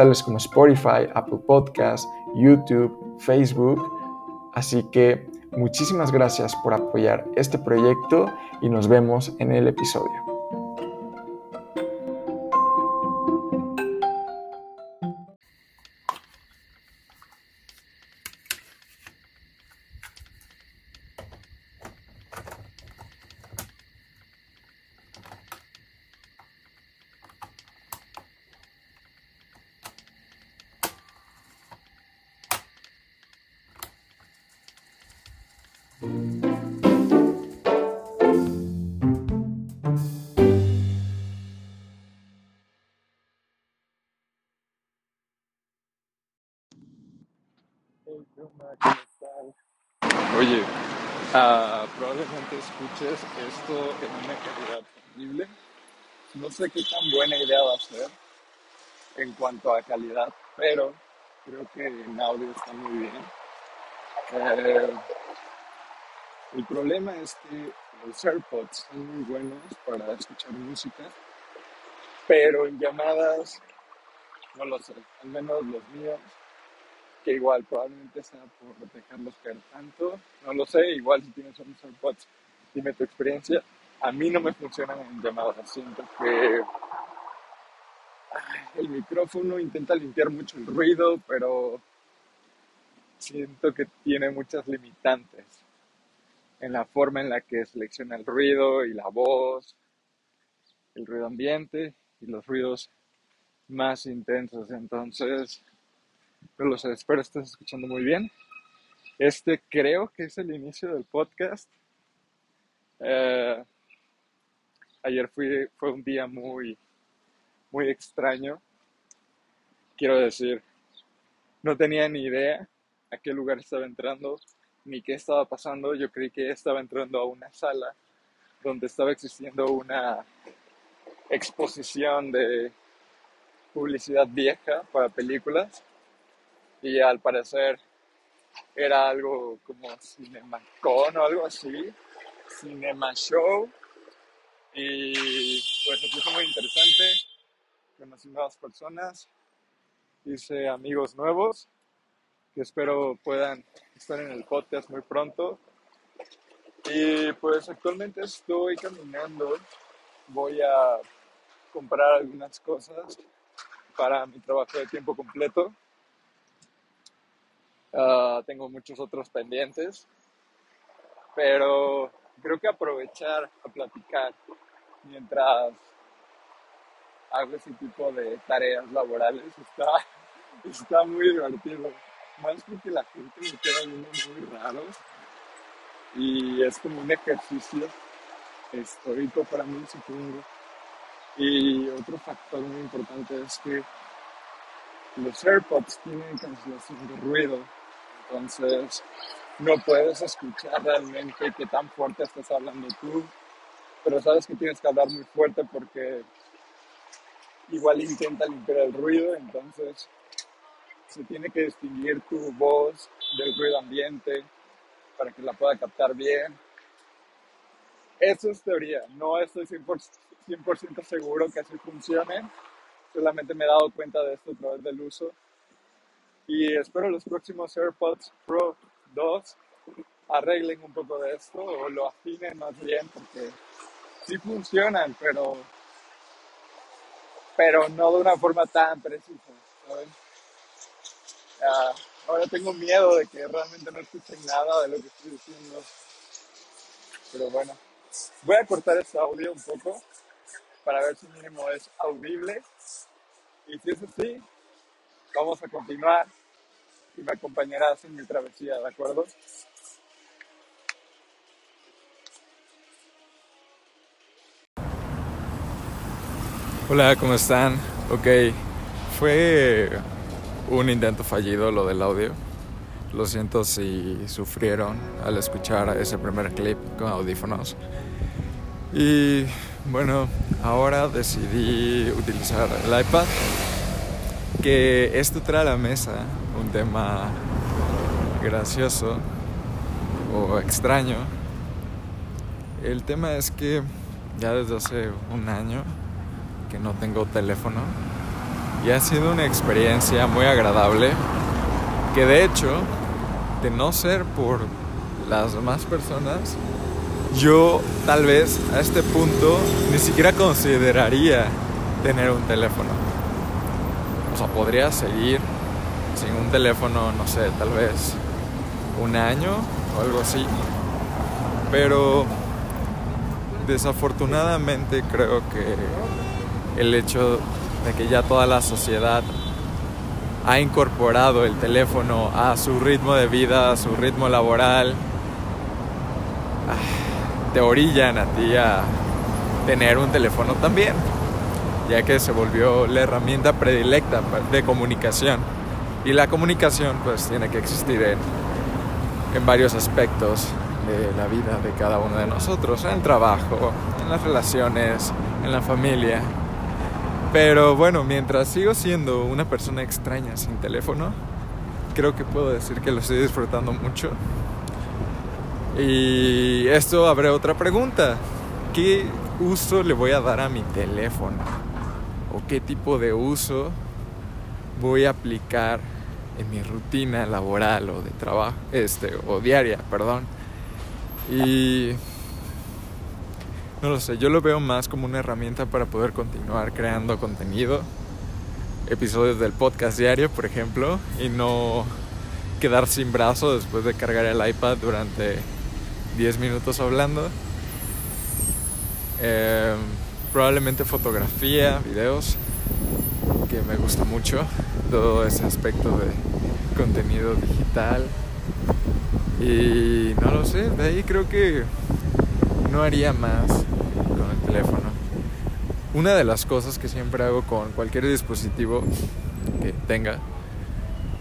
tales como Spotify, Apple Podcasts, YouTube, Facebook. Así que muchísimas gracias por apoyar este proyecto y nos vemos en el episodio. Uh, probablemente escuches esto en una calidad horrible. No sé qué tan buena idea va a ser en cuanto a calidad, pero creo que en audio está muy bien. Eh, el problema es que los AirPods son muy buenos para escuchar música, pero en llamadas, no lo sé, al menos los míos que igual probablemente sea por dejarlos caer tanto, no lo sé, igual si tienes unos AirPods, dime tu experiencia. A mí no me funcionan en llamadas, siento que el micrófono intenta limpiar mucho el ruido, pero siento que tiene muchas limitantes en la forma en la que selecciona el ruido y la voz, el ruido ambiente y los ruidos más intensos. Entonces, no lo sé, espero estés escuchando muy bien. Este creo que es el inicio del podcast. Eh, ayer fue un día muy, muy extraño. Quiero decir, no tenía ni idea a qué lugar estaba entrando ni qué estaba pasando. Yo creí que estaba entrando a una sala donde estaba existiendo una exposición de publicidad vieja para películas y al parecer era algo como CinemaCon o algo así, Cinema Show y pues se puso muy interesante, conocí nuevas personas, hice amigos nuevos que espero puedan estar en el podcast muy pronto. Y pues actualmente estoy caminando, voy a comprar algunas cosas para mi trabajo de tiempo completo Ah, tengo muchos otros pendientes, pero creo que aprovechar a platicar mientras hago ese tipo de tareas laborales está, está muy divertido. Más porque la gente me queda viendo muy raro y es como un ejercicio histórico para mí, supongo. Y otro factor muy importante es que los AirPods tienen cancelación de ruido entonces, no puedes escuchar realmente qué tan fuerte estás hablando tú, pero sabes que tienes que hablar muy fuerte porque igual intenta limpiar el ruido, entonces se tiene que distinguir tu voz del ruido ambiente para que la pueda captar bien. Eso es teoría, no estoy 100%, seguro que así funcione, solamente me he dado cuenta de esto a través del uso y espero los próximos AirPods Pro 2 arreglen un poco de esto o lo afinen más bien porque sí funcionan, pero, pero no de una forma tan precisa. Ah, ahora tengo miedo de que realmente no escuchen nada de lo que estoy diciendo. Pero bueno, voy a cortar este audio un poco para ver si mínimo es audible. Y si es así, vamos a continuar y me acompañarás en mi travesía, ¿de acuerdo? Hola, ¿cómo están? Ok, fue un intento fallido lo del audio. Lo siento si sufrieron al escuchar ese primer clip con audífonos. Y bueno, ahora decidí utilizar el iPad, que esto trae a la mesa un tema gracioso o extraño. El tema es que ya desde hace un año que no tengo teléfono y ha sido una experiencia muy agradable que de hecho, de no ser por las demás personas, yo tal vez a este punto ni siquiera consideraría tener un teléfono. O sea, podría seguir sin un teléfono, no sé, tal vez un año o algo así. Pero desafortunadamente creo que el hecho de que ya toda la sociedad ha incorporado el teléfono a su ritmo de vida, a su ritmo laboral, te orillan a ti a tener un teléfono también, ya que se volvió la herramienta predilecta de comunicación. Y la comunicación pues tiene que existir en, en varios aspectos de la vida de cada uno de nosotros, en el trabajo, en las relaciones, en la familia. Pero bueno, mientras sigo siendo una persona extraña sin teléfono, creo que puedo decir que lo estoy disfrutando mucho y esto abre otra pregunta. ¿Qué uso le voy a dar a mi teléfono? ¿O qué tipo de uso voy a aplicar en mi rutina laboral o de trabajo, este, o diaria, perdón? Y no lo sé, yo lo veo más como una herramienta para poder continuar creando contenido, episodios del podcast diario, por ejemplo, y no quedar sin brazo después de cargar el iPad durante 10 minutos hablando. Eh, probablemente fotografía, videos, que me gusta mucho. Todo ese aspecto de contenido digital. Y no lo sé, de ahí creo que no haría más con el teléfono. Una de las cosas que siempre hago con cualquier dispositivo que tenga,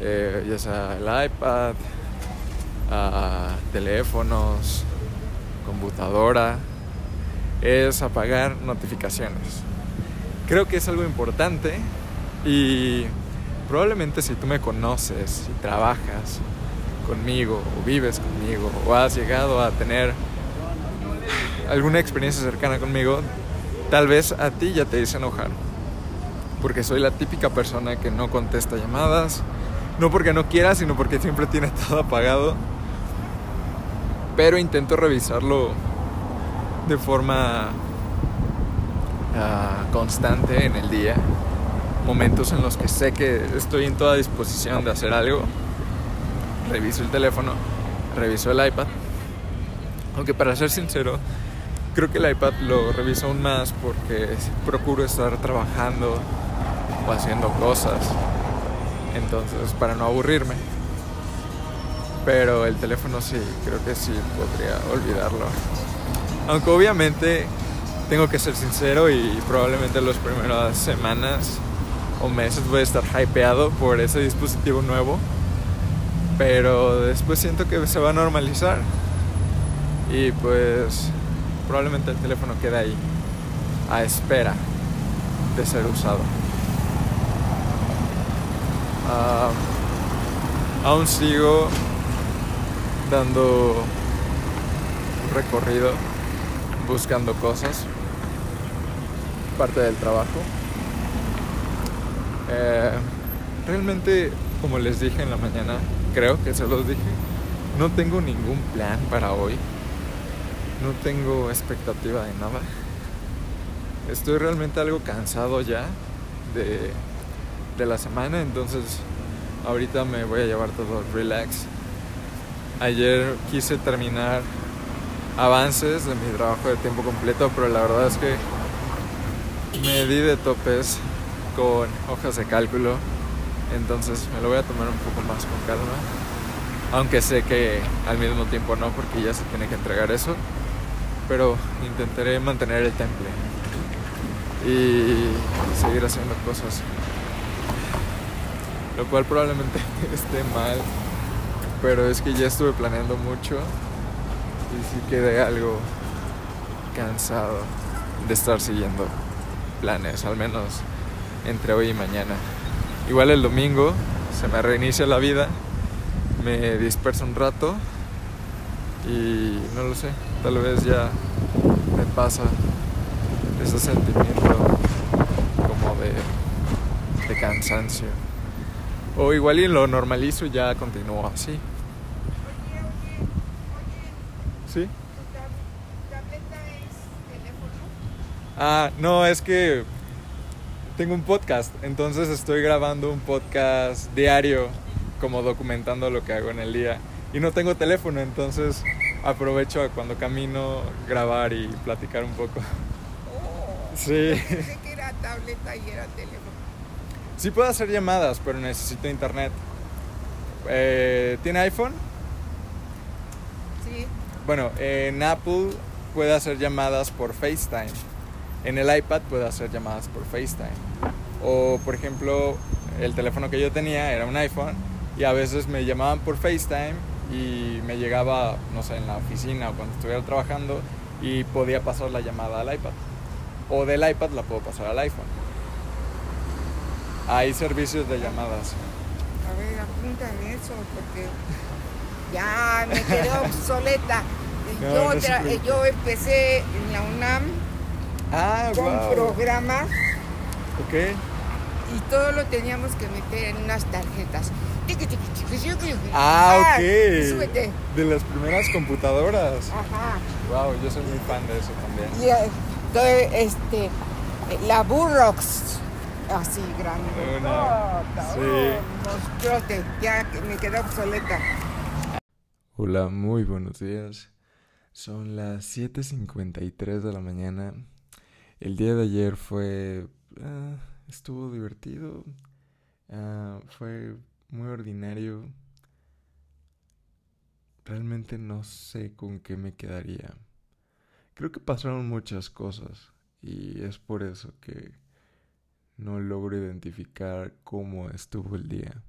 eh, ya sea el iPad, teléfonos, computadora, es apagar notificaciones. Creo que es algo importante y probablemente si tú me conoces, si trabajas conmigo o vives conmigo o has llegado a tener alguna experiencia cercana conmigo, tal vez a ti ya te hice enojar. Porque soy la típica persona que no contesta llamadas, no porque no quiera, sino porque siempre tiene todo apagado pero intento revisarlo de forma ah, constante en el día. Momentos en los que sé que estoy en toda disposición de hacer algo. Reviso el teléfono, reviso el iPad. Aunque para ser sincero, creo que el iPad lo reviso aún más porque procuro estar trabajando o haciendo cosas. Entonces, para no aburrirme pero el teléfono sí, creo que sí podría olvidarlo. Aunque obviamente tengo que ser sincero y probablemente las primeras semanas o meses voy a estar hypeado por ese dispositivo nuevo. Pero después siento que se va a normalizar. Y pues probablemente el teléfono quede ahí a espera de ser usado. Ah, aún sigo dando recorrido buscando cosas, parte del trabajo. Eh, realmente, como les dije en la mañana, creo que se los dije, no tengo ningún plan para hoy, no tengo expectativa de nada. Estoy realmente algo cansado ya de, de la semana, entonces ahorita me voy a llevar todo relax Ayer quise terminar avances de mi trabajo de tiempo completo, pero la verdad es que me di de topes con hojas de cálculo, entonces me lo voy a tomar un poco más con calma, aunque sé que al mismo tiempo no, porque ya se tiene que entregar eso, pero intentaré mantener el temple y seguir haciendo cosas. lo cual probablemente esté mal, pero es que ya estuve planeando mucho y sí quedé algo cansado de estar siguiendo planes, al menos entre hoy y mañana. Igual el domingo se me reinicia la vida, me disperso un rato y no lo sé, tal vez ya me pasa ese sentimiento como de, de cansancio. O igual y lo normalizo y ya continúo así. ¿Sí? Ah, no, es que tengo un podcast, entonces estoy grabando un podcast diario, como documentando lo que hago en el día. Y no tengo teléfono, entonces aprovecho cuando camino grabar y platicar un poco. Oh, Sí. Pensé que era tableta y era teléfono. Sí puedo hacer llamadas, pero necesito internet. Eh, ¿Tiene iPhone? Sí. Bueno, en Apple puede hacer llamadas por FaceTime. En el iPad puede hacer llamadas por FaceTime. O, por ejemplo, el teléfono que yo tenía era un iPhone y a veces me llamaban por FaceTime y me llegaba, no sé, en la oficina o cuando estuviera trabajando y podía pasar la llamada al iPad. O del iPad la puedo pasar al iPhone. Hay servicios de llamadas. A ver, apúntame eso porque ya me quedé obsoleta. No, yo, no yo empecé en la UNAM Ah, con wow. programas Ok. y todo lo teníamos que meter en unas tarjetas. Tiqui. Ah, ok. Súbete. De las primeras computadoras. Ajá. Wow, yo soy muy fan de eso también. Y eh, todo, este, la Burrox, así grande. Una- sí. monstruote, ya me quedé obsoleta. Hola, muy buenos días. Son las 7.53 de la mañana. El día de ayer fue... ah, estuvo divertido. Ah, fue muy ordinario. Realmente no sé con qué me quedaría. Creo que pasaron muchas cosas y es por eso que no logro identificar cómo estuvo el día.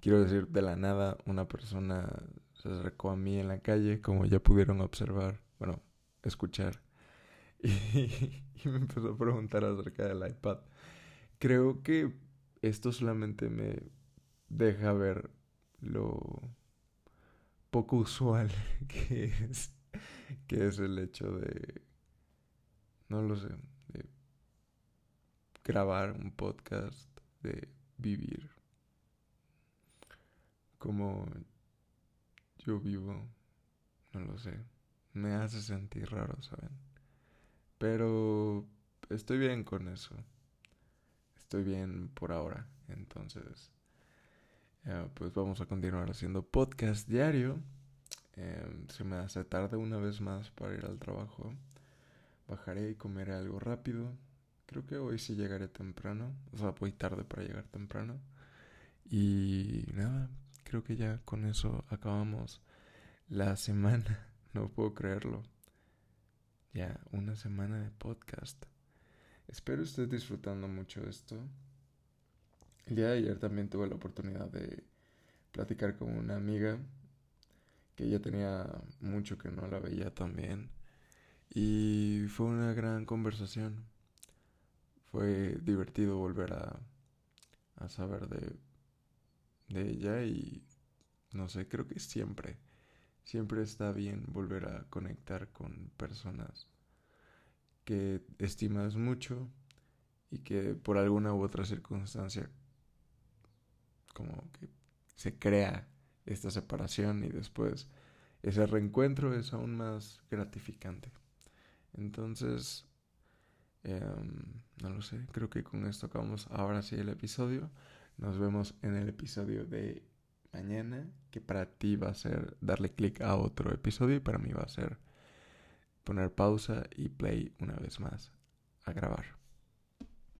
Quiero decir, de la nada una persona se acercó a mí en la calle, como ya pudieron observar, bueno, escuchar, y, me empezó a preguntar acerca del iPad. Creo que esto solamente me deja ver lo poco usual que es, que es el hecho de, no lo sé, de grabar un podcast, de vivir como yo vivo, no lo sé, me hace sentir raro, ¿saben? Pero estoy bien con eso, estoy bien por ahora, entonces, eh, pues vamos a continuar haciendo podcast diario. Eh, se me hace tarde una vez más para ir al trabajo. Bajaré y comeré algo rápido. Creo que hoy sí llegaré temprano. O sea, voy tarde para llegar temprano. Y nada, creo que ya con eso acabamos la semana. No puedo creerlo. Ya, una semana de podcast. Espero estés disfrutando mucho esto. El día de ayer también tuve la oportunidad de platicar con una amiga que ya tenía mucho que no la veía también. Y fue una gran conversación. Fue divertido volver a, a saber de, de ella y no sé, creo que siempre, siempre está bien volver a conectar con personas que estimas mucho y que por alguna u otra circunstancia como que se crea esta separación y después ese reencuentro es aún más gratificante. Entonces, em, no lo sé, creo que con esto acabamos ahora sí el episodio. Nos vemos en el episodio de mañana, que para ti va a ser darle clic a otro episodio y para mí va a ser poner pausa y play una vez más a grabar.